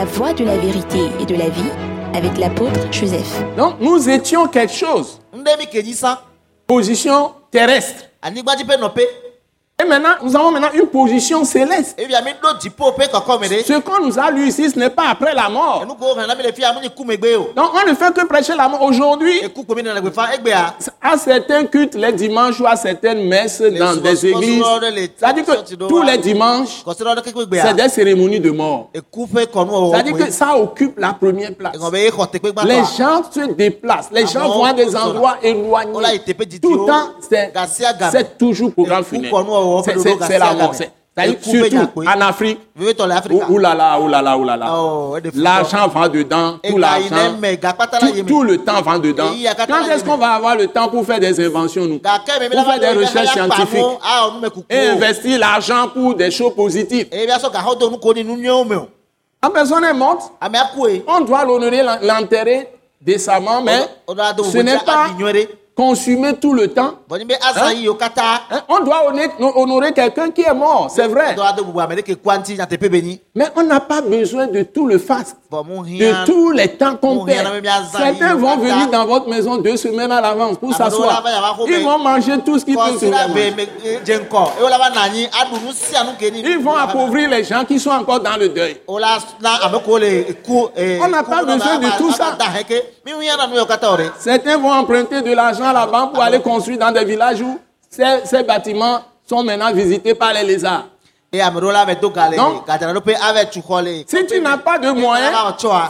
La voie de la vérité et de la vie avec l'apôtre Joseph. Donc nous étions quelque chose. Position terrestre. Et maintenant, nous avons maintenant une position céleste. Ce qu'on nous a lu ici, ce n'est pas après la mort. Donc on ne fait que prêcher la mort. Aujourd'hui, egbea à certains cultes, les dimanches ou à certaines messes dans des églises, c'est-à-dire que tous les dimanches, c'est gbea des cérémonies de mort. C'est-à-dire que ça occupe la première place. Les gens se déplacent, les gens vont à des endroits éloignés. Tout le temps, c'est toujours programme funèbre. C'est- la mort. Surtout en Afrique. et des footballs. L'argent va dedans, tout l'argent. Tout, le temps va dedans. Quand est-ce qu'on va avoir le temps pour faire des inventions, nous? Pour faire des recherches scientifiques a ɔnu me kuku et investir l'argent pour des choses positives. La personne est morte, akue on doit l'honorer, l'en- l'enterrer décemment, mais ce n'est pas consumer tout le temps. Hein? Hein, On doit honorer, quelqu'un qui est mort, c'est vrai. Mais on n'a pas besoin de tout le faste, de tous les temps qu'on perd. Certains vont venir dans votre maison deux semaines à l'avance pour Ah, s'asseoir. Ils vont manger tout ce qu'ils peuvent ke ni Ils vont appauvrir les gens qui sont encore dans le deuil. On n'a pas besoin de tout ça. ɖe Certains vont emprunter de l'argent à la banque pour aller construire dans des villages où ces, ces bâtiments sont maintenant visités par les lézards. eye ame ɖewo la ame do ga le Non. gadzraɖoƒe ava tu xɔ le Si tu n'as pas de moyens,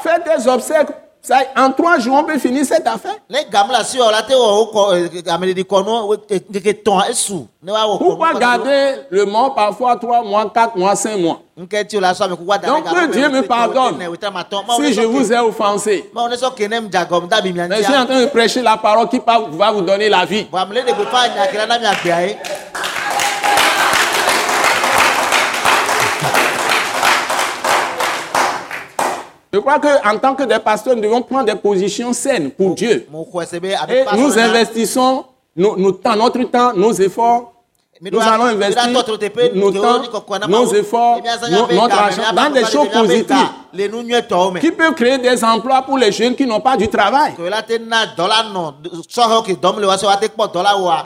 fais des obsèques. Ça, en trois jours, on peut finir cette affaire. Pourquoi garder le mort parfois trois mois, quatre mois, cinq mois? Donc que Dieu me pardonne. si je vous ai offensé. Mais je suis en train de prêcher la parole qui va vous donner la vie. Crois qu'en tant que des pasteurs, nous devons prendre des positions saines pour Dieu. Et nous investissons nos, nos temps, notre temps, nos efforts. Nous allons investir nos temps, nos efforts, miabe notre argent dans des choses positives qui peuvent créer des emplois pour les jeunes qui n'ont pas du travail.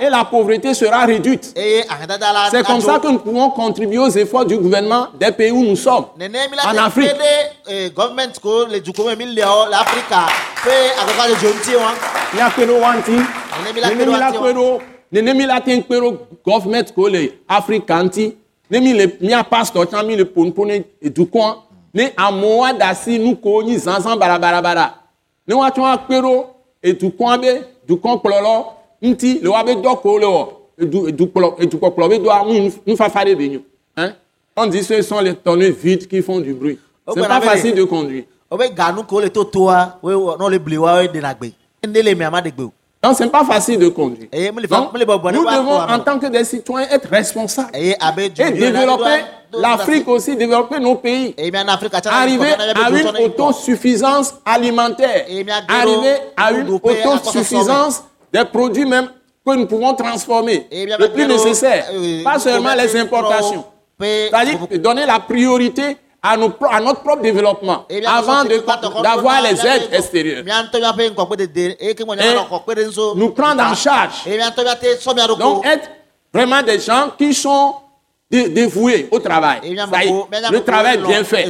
Et la pauvreté sera réduite. la C'est comme ça que nous pouvons contribuer aux efforts du gouvernement des pays où nous sommes. En Afrique. kpe ɖe eh, gɔvmɛnt ko le dukɔ me mi le wo le afrika pe akɔkɔ adzɔ ŋuti wa Miakpero wanti, Nene mi la te kpero government ko le Afrika ŋuti, ne mi le mia pastor tsã mi le ƒonuƒo ne dukɔa, ne amewo aɖe asi nu ko nyi zãzã barabarabara, ne woatsɔ akpero edukɔa be dukɔkplɔlɔ ŋuti le woabe dɔ ko le wɔ, edu edukplɔ edukpɔkplɔ be doa nu nufafa ɖe be nyo. Hein? On dit ce sont les tonneaux vides qui font du bruit. C'est pas facile de conduire. o be ganu ko le to toa we n'o le bli wa we de na gbe ne le mi ama de gbe o Donc, c'est pas facile de conduire. Eh, Donc, nous devons, les en tant que des citoyens, être responsables. abe Et développer l'Afrique aussi, développer nos pays. tsã Arriver à une autosuffisance alimentaire. Arriver à une autosuffisance des produits même que nous pouvons transformer. Le plus nécessaire. euh, Pas seulement les importations. C'est-à-dire donner la priorité à, à notre propre développement avant d'avoir les aides extérieures. Et Nous prendre en charge. Donc, être vraiment des gens qui sont dé- dévoués au travail. est, le travail bien fait.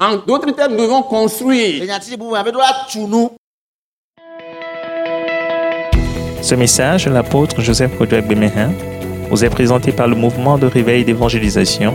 En d'autres termes, nous devons construire. Ce message l'apôtre Joseph Kodouak Bemehin vous est présenté par le mouvement de réveil d'évangélisation,